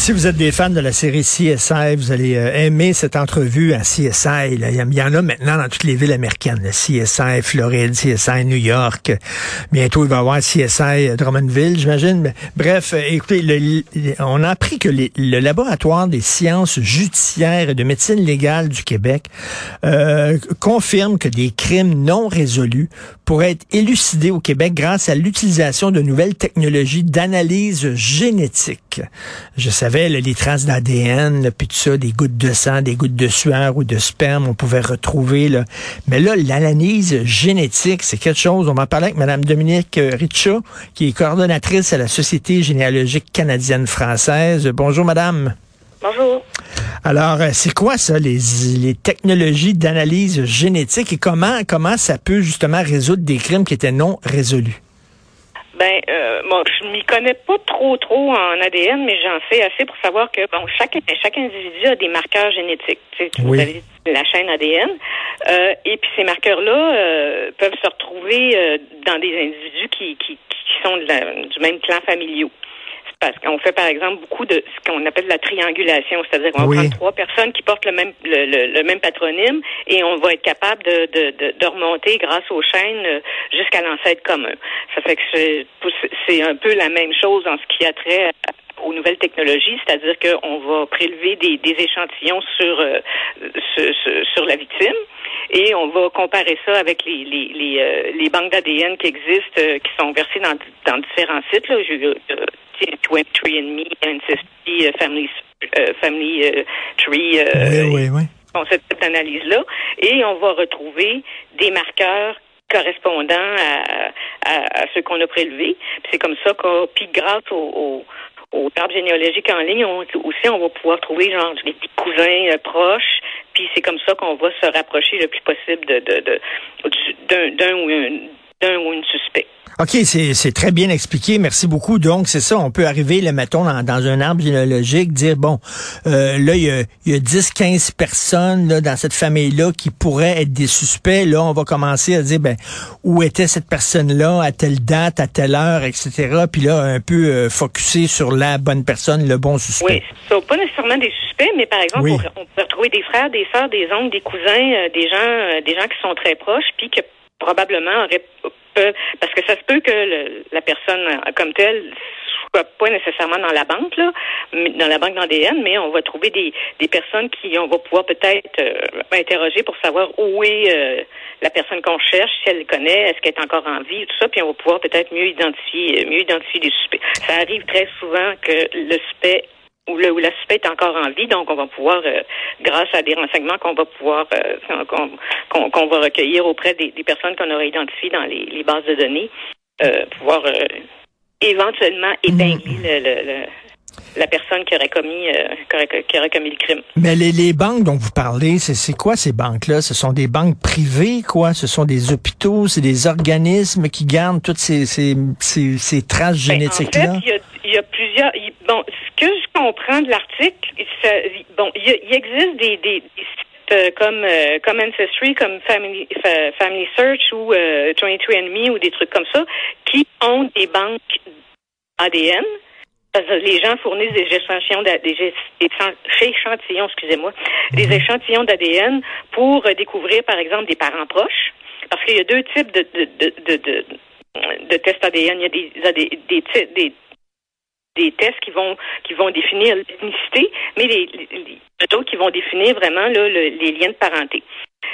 Si vous êtes des fans de la série CSI, vous allez euh, aimer cette entrevue à CSI. Il y en a maintenant dans toutes les villes américaines. CSI Floride, CSI New York. Bientôt, il va y avoir CSI Drummondville, j'imagine. Bref, euh, écoutez, on a appris que le laboratoire des sciences judiciaires et de médecine légale du Québec euh, confirme que des crimes non résolus pourraient être élucidés au Québec grâce à l'utilisation de nouvelles technologies d'analyse génétique. Je savais, les traces d'ADN, puis tout ça, des gouttes de sang, des gouttes de sueur ou de sperme, on pouvait retrouver. Là. Mais là, l'analyse génétique, c'est quelque chose. On va parler avec Mme Dominique Richa, qui est coordonnatrice à la Société généalogique canadienne-française. Bonjour, Madame. Bonjour. Alors, euh, c'est quoi ça, les, les technologies d'analyse génétique et comment, comment ça peut justement résoudre des crimes qui étaient non résolus? Ben, euh, bon, je m'y connais pas trop trop en ADN, mais j'en sais assez pour savoir que bon, chaque chaque individu a des marqueurs génétiques. Tu sais, vous avez la chaîne ADN, euh, et puis ces marqueurs-là euh, peuvent se retrouver euh, dans des individus qui qui, qui sont de la, du même clan familial parce qu'on fait par exemple beaucoup de ce qu'on appelle la triangulation, c'est-à-dire qu'on va prendre trois personnes qui portent le même le, même patronyme et on va être capable de, de, de, remonter grâce aux chaînes euh, jusqu'à l'ancêtre commun. Ça fait que c'est un peu la même chose en ce qui a trait aux nouvelles technologies, c'est-à-dire qu'on va prélever des, des échantillons sur, euh, sur, sur la victime et on va comparer ça avec les les, les, euh, les banques d'ADN qui existent, qui sont versées dans, dans différents sites. Là. Je, 23andMe, Ancestry, euh, Family, euh, family euh, Tree. oui, oui, oui. On cette analyse-là. Et on va retrouver des marqueurs correspondant à, à, ceux qu'on a prélevés. C'est comme ça qu'on, puis grâce au, au, au arbre généalogique en ligne, on, aussi, on va pouvoir trouver genre des petits cousins proches. Puis c'est comme ça qu'on va se rapprocher le plus possible de, de, de d'un, ou d'un ou une suspect. OK, c'est très bien expliqué. Merci beaucoup. Donc, c'est ça, on peut arriver, le mettons, dans, dans un arbre généalogique, dire, bon, euh, là, il y a, y a 10, 15 personnes là, dans cette famille-là qui pourraient être des suspects. Là, on va commencer à dire, ben, où était cette personne-là, à telle date, à telle heure, etc. Puis là, un peu euh, focusé sur la bonne personne, le bon suspect. Oui, ça, pas nécessairement des suspects, mais par exemple, on, peut retrouver des frères, des sœurs, des oncles, des cousins, euh, des gens, euh, des gens qui sont très proches, puis que probablement auraient parce que ça se peut que la personne euh, comme telle soit pas nécessairement dans la banque, là, dans la banque d'ADN, mais on va trouver des, des personnes qui on va pouvoir peut-être euh, interroger pour savoir où est euh, la personne qu'on cherche, si elle le connaît, est-ce qu'elle est encore en vie, tout ça, puis on va pouvoir peut-être mieux identifier, mieux identifier les suspects. Ça arrive très souvent que le suspect où, le, où la suspect est encore en vie, donc on va pouvoir, euh, grâce à des renseignements qu'on va pouvoir euh, qu'on va recueillir auprès des, personnes qu'on aura identifiées dans les, bases de données, euh, pouvoir éventuellement épingler le, la personne qui aurait commis qui aurait commis le crime. Mais les, les banques dont vous parlez, c'est quoi ces banques-là? Ce sont des banques privées, quoi? Ce sont des hôpitaux, c'est des organismes qui gardent toutes ces ces, ces, traces génétiques-là. Ben, en fait, il y a, plusieurs. bon, ce que je comprends de l'article, bon, il, existe des, des, sites euh, comme euh, comme Ancestry, comme Family Family Search ou euh, 23andMe ou des trucs comme ça, qui ont des banques ADN. Parce que les gens fournissent des échantillons, des, échantillons, excusez-moi, des mhm. échantillons d'ADN pour découvrir, par exemple, des parents proches. Parce qu'il y a deux types de, de, de, de, de tests ADN. Il y a des, des, des, des des tests qui vont qui vont définir l'ethnicité, mais les, d'autres qui vont définir vraiment là, les liens de parenté.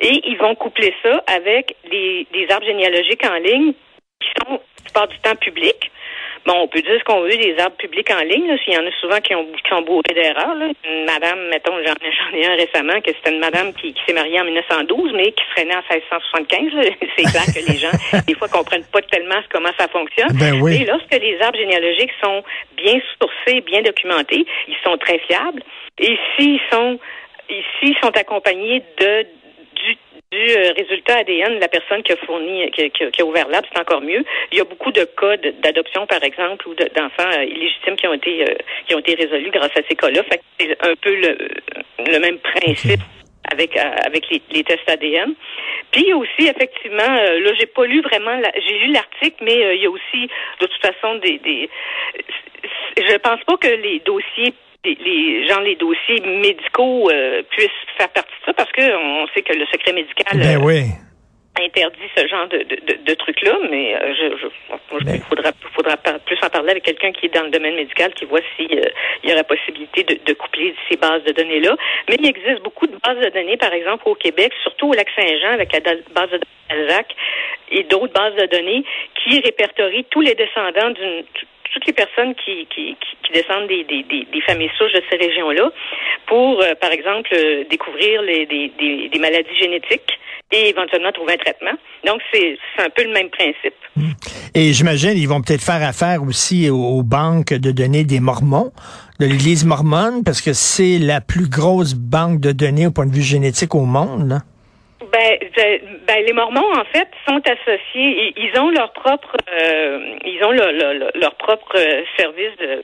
Et ils vont coupler ça avec des, des arbres généalogiques en ligne qui sont la du temps public. Bon, on peut dire ce qu'on veut des arbres publics en ligne, s'il y en a souvent qui ont, qui ont bourré d'erreurs. Une madame, mettons, j'en, ai un récemment, que c'était une madame qui, s'est mariée en 1912, mais qui serait née en 1675. C'est clair que les gens, des fois, comprennent pas tellement comment ça fonctionne. Ben oui. Et lorsque les arbres généalogiques sont bien sourcés, bien documentés, ils sont très fiables. Et s'ils sont ici sont accompagnés de du euh, résultat ADN de la personne qui a fourni, qui, qui, a ouvert l'arbre, c'est encore mieux. Il y a beaucoup de cas d'adoption, par exemple, ou d'enfants euh, illégitimes qui ont été euh, qui ont été résolus grâce à ces cas-là. c'est un peu le, le même principe avec avec les, tests ADN. Puis aussi, effectivement, euh, là, j'ai pas lu vraiment, j'ai lu l'article, mais euh, il y a aussi, de toute façon, des, des, je pense pas que les dossiers les, gens, les dossiers médicaux euh, puissent faire partie de ça parce qu'on sait que le secret médical ben oui interdit ce genre de, de, de, trucs-là, mais euh, je, je, il ben. faudra, faudra plus en parler avec quelqu'un qui est dans le domaine médical, qui voit s'il euh, il y aurait possibilité de, de coupler ces bases de données-là. Mais il existe beaucoup de bases de données, par exemple, au Québec, surtout au Lac-Saint-Jean, avec la base de données Alzac et d'autres bases de données qui répertorient tous les descendants d'une toutes les personnes qui, qui, qui descendent des, des, des, familles souches de ces régions-là pour, euh, par exemple, découvrir les, des, des, maladies génétiques et éventuellement trouver un traitement. Donc, c'est un peu le même principe. Et j'imagine, ils vont peut-être faire affaire aussi aux, banques de données des Mormons, de l'Église mormone, parce que c'est la plus grosse banque de données au point de vue génétique au monde. Ben, ben, les Mormons en fait sont associés. Ils ont leur propre, euh, ils ont leur, propre euh, service de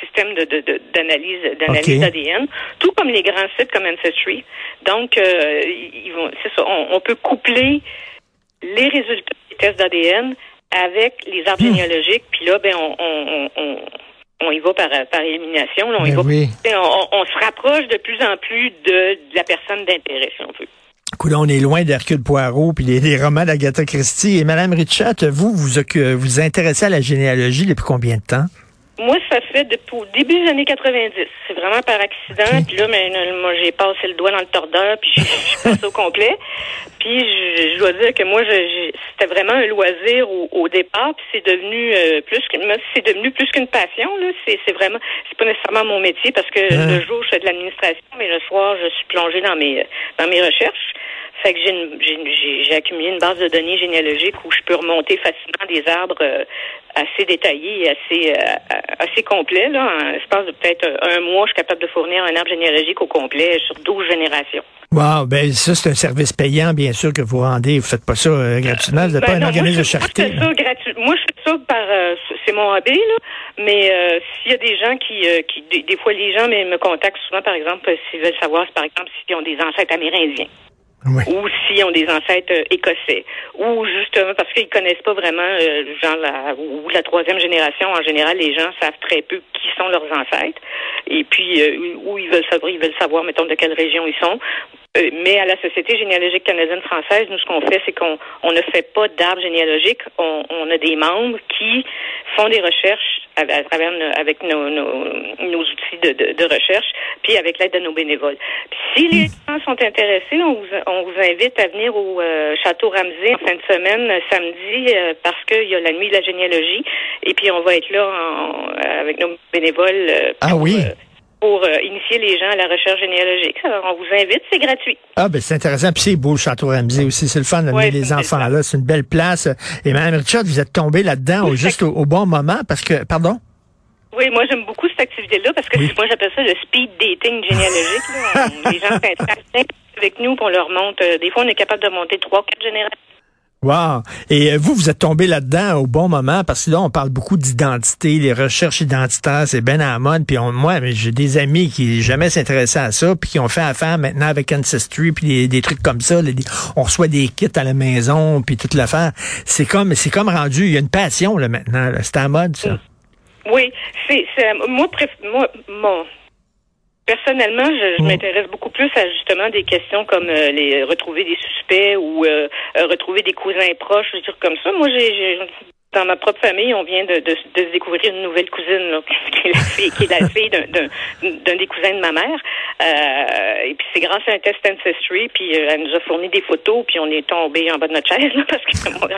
système de, d'analyse d'analyse d'ADN, tout comme les grands sites comme Ancestry. Donc, euh, ils vont, c'est ça, on, peut coupler les résultats des tests d'ADN avec les arbres hmm. généalogiques, puis là, ben, on, on, on, on y va par, par élimination. on, y ben va, on, se rapproche de plus en plus de, la personne d'intérêt, si on veut. On est loin d'Hercule Poirot puis des, romans d'Agatha Christie. Et Madame Richard, vous, vous vous intéressez à la généalogie depuis combien de temps? Moi, ça fait depuis au début des années 90. C'est vraiment par accident. Puis là, mais, moi, j'ai passé le doigt dans le tordeur, puis je suis passé au complet. Puis je, dois dire que moi, c'était vraiment un loisir au, départ. Puis c'est devenu euh, plus que c'est devenu plus qu'une passion. Là, c'est, c'est vraiment, c'est pas nécessairement mon métier parce que hein? le jour je fais de l'administration, mais le soir je suis plongée dans mes dans mes recherches. Fait que j'ai, j'ai, accumulé une base de données généalogiques où je peux remonter facilement des arbres euh, assez détaillés et assez euh, assez complets. Là. En l'espace de peut-être un mois, je suis capable de fournir un arbre généalogique au complet sur 12 générations. Wow, ben ça, c'est un service payant, bien sûr, que vous rendez. Vous faites pas ça euh, gratuitement. Vous n'êtes ben pas un organisme de charité. Moi, je fais ça. Moi, je fais ça par... c'est mon hobby, là. Mais s'il y a des gens qui... qui des, fois, les gens me, me contactent souvent, par exemple, s'ils veulent savoir, par exemple, s'ils ont des ancêtres amérindiens ou s'ils ont des ancêtres euh, écossais, ou justement parce qu'ils connaissent pas vraiment euh, genre la ou la troisième génération en général, les gens savent très peu qui sont leurs ancêtres, et puis euh, où ils veulent savoir, ils veulent savoir mettons de quelle région ils sont. Euh, mais à la Société généalogique canadienne-française, nous, ce qu'on fait, c'est qu'on on ne fait pas d'arbre généalogique. On, on, a des membres qui font des recherches à, travers avec nos, nos, nos outils de, de, de, recherche, puis avec l'aide de nos bénévoles. Puis si les gens sont intéressés, on vous, on vous invite à venir au euh, Château Ramsey en fin de semaine, samedi, euh, parce qu'il y a la nuit de la généalogie, et puis on va être là en, avec nos bénévoles. ah oui? Pour euh, initier les gens à la recherche généalogique. Alors, on vous invite, c'est gratuit. Ah, ben c'est intéressant. Puis c'est beau le Château Ramsey aussi. C'est le fun d'amener les enfants là. C'est une belle place. Et Mme Richard, vous êtes tombée là-dedans juste au, bon moment parce que, pardon? Oui, moi j'aime beaucoup cette activité-là parce que moi j'appelle ça le speed dating généalogique. les gens s'intéressent avec nous, pour on leur monte. Euh, des fois, on est capable de monter trois, quatre générations Wow. Et euh, vous, vous êtes tombé là-dedans au bon moment parce que là, on parle beaucoup d'identité, les recherches identitaires, c'est bien à la mode. Puis on, moi, j'ai des amis qui jamais s'intéressaient à ça, puis qui ont fait affaire maintenant avec Ancestry, puis des, trucs comme ça. on reçoit des kits à la maison, puis toute l'affaire. C'est comme, c'est comme rendu. Il y a une passion là maintenant. C'est à la mode ça. Oui, c'est, moi, moi, mon Personnellement, je, mm. m'intéresse beaucoup plus à justement des questions comme euh, les retrouver des suspects ou euh, euh, retrouver des cousins proches, des trucs comme ça. Moi, j'ai dans ma propre famille, on vient de, de, de découvrir une nouvelle cousine, là, qui est la fille, qui est la fille d'un des cousins de ma mère. Euh, et puis c'est grâce à un test Ancestry, puis euh, elle nous a fourni des photos, puis on est tombé en bas de notre chaise, là, parce que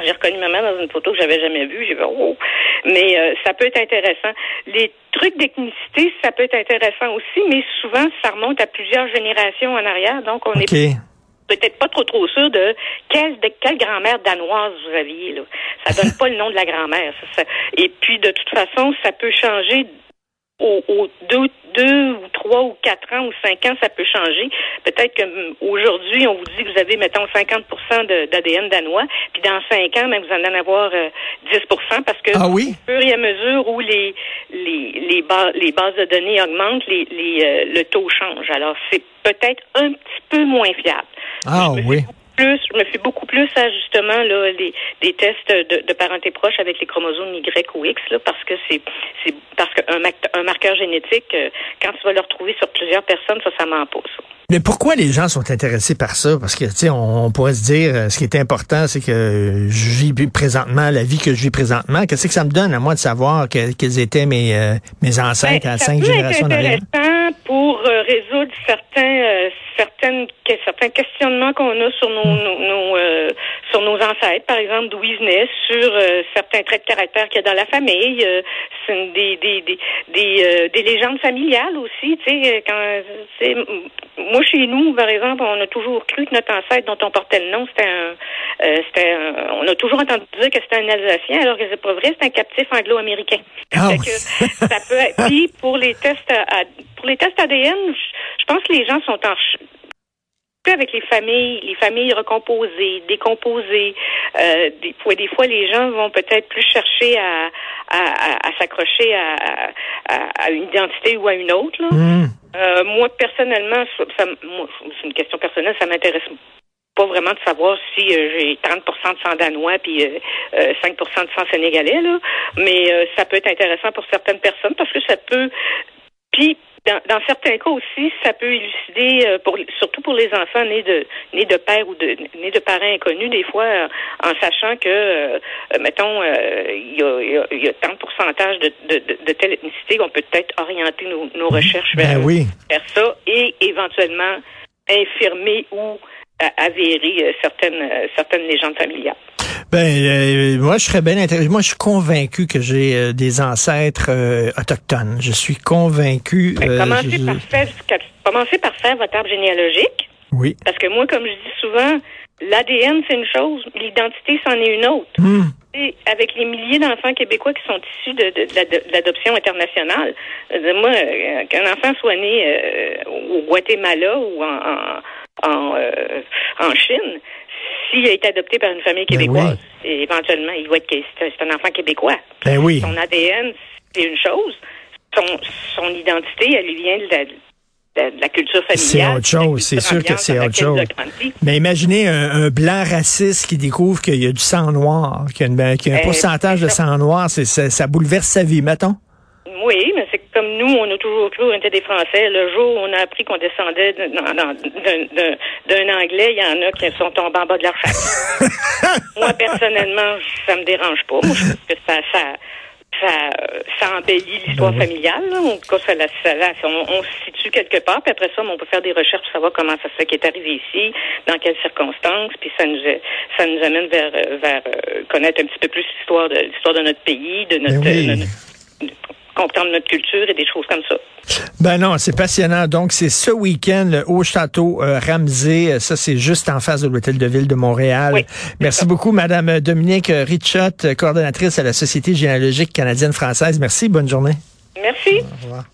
j'ai reconnu ma mère dans une photo que j'avais jamais vue. J'ai fait oh. Mais euh, ça peut être intéressant. Les trucs d'ethnicité, ça peut être intéressant aussi, mais souvent ça remonte à plusieurs générations en arrière, donc on est peut-être pas trop trop sûr de quelle, de quelle grand-mère danoise vous aviez. Là. Ça donne pas le nom de la grand-mère. Et puis, de toute façon, ça peut changer au, deux, deux ou trois ou quatre ans ou cinq ans, ça peut changer. Peut-être qu'aujourd'hui, on vous dit que vous avez, mettons, 50% d'ADN danois, puis dans cinq ans, même, vous en allez avoir 10% euh, parce que ah oui? au fur et à mesure où les les les, les bases de données augmentent, les, les euh, le taux change. Alors, c'est peut-être un petit peu moins fiable. Ah oui. Plus, je me fie beaucoup plus à justement là les, des tests de, de, parenté proche avec les chromosomes Y ou X là, parce que c'est c'est parce qu'un un marqueur génétique, euh, quand tu vas le retrouver sur plusieurs personnes, ça, ça ment pas. Ça. Mais pourquoi les gens sont intéressés par ça? Parce que, tu sais, on, pourrait se dire, euh, ce qui est important, c'est que je vis présentement la vie que je vis présentement. Qu'est-ce que ça me donne à moi de savoir quels étaient mes, euh, mes ancêtres ben, à cinq générations derrière? pour euh, résoudre certains, certaines, certains questionnements qu'on a sur nos, nos, sur nos ancêtres, par exemple, d'où ils venaient, sur certains traits de caractère qu'il y a dans la famille, c'est des, des, des, des, des légendes familiales aussi, tu sais, quand, moi, chez nous, par exemple, on a toujours cru que notre ancêtre dont on portait le nom, c'était un, euh, c'était un, on a toujours entendu dire que c'était un Alsacien, alors que c'est pas vrai, c'est un captif anglo-américain. Que ça peut être, puis pour les tests, à, pour les tests ADN, je pense que les gens sont en avec les familles, les familles recomposées, décomposées. Euh, des fois, des fois, les gens vont peut-être plus chercher à, à, à, s'accrocher à, à, une identité ou à une autre. Là. Hmm. Euh, moi, personnellement, ça, c'est une question personnelle, ça m'intéresse pas vraiment de savoir si euh, j'ai 30% de sang danois puis euh, 5% de sang sénégalais là, mais ça peut être intéressant pour certaines personnes parce que ça peut puis dans, certains cas aussi, ça peut élucider, euh, pour, surtout pour les enfants nés de nés de père ou de nés de parents inconnus, des fois, euh, en sachant que, euh, mettons, il y, a, y, a, tant de pourcentage de, de, de, telle ethnicité qu'on peut peut-être orienter nos, nos recherches ben vers, vers ça et éventuellement infirmer ou avérer certaines certaines légendes familiales. Ben, euh, moi, je serais bien intéressé. Moi, je suis convaincu que j'ai euh, des ancêtres euh, autochtones. Je suis convaincu. Ben, commencez, par faire, commencez par faire votre arbre généalogique. Oui. Parce que moi, comme je dis souvent, l'ADN, c'est une chose, l'identité, c'en est une autre. Hmm. Avec les milliers d'enfants québécois qui sont issus de, de, l'adoption internationale, moi, qu'un enfant soit né au Guatemala ou en, en, en Chine, s'il a été adopté par une famille ben québécoise, éventuellement, il va être c'est un enfant québécois. Ben oui. Son ADN, c'est une chose. Son, son identité, elle lui vient de la, de la culture familiale. C'est autre chose, c'est sûr que c'est autre chose. Mais imaginez un, blanc raciste qui découvre qu'il y a du sang noir, qu'il y a, un eh, pourcentage de sang noir, ça, ça bouleverse sa vie, mettons. Oui, mais c'est comme nous, on a toujours cru qu'on était des Français. Le jour où on a appris qu'on descendait d'un Anglais, il y en a qui sont tombés en bas de leur face. Moi, personnellement, ça me dérange pas. Moi, je trouve que ça, ça, ça, ça embellit l'histoire ben familiale. En tout cas, ça, ça, on, se situe quelque part, puis après ça, on peut faire des recherches pour savoir comment ça se fait qu'il est arrivé ici, dans quelles circonstances, puis ça nous, ça nous amène vers, vers euh, connaître un petit peu plus l'histoire de l'histoire de notre pays, de notre, ben comprendre notre culture et des choses comme ça. Ben non, c'est passionnant. Donc, c'est ce week-end au Château euh, Ramsey. Ça, c'est juste en face de l'Hôtel de Ville de Montréal. Oui, Merci beaucoup, Madame Dominique Richot, coordonnatrice à la Société généalogique canadienne-française. Merci. Bonne journée. Merci. Au revoir.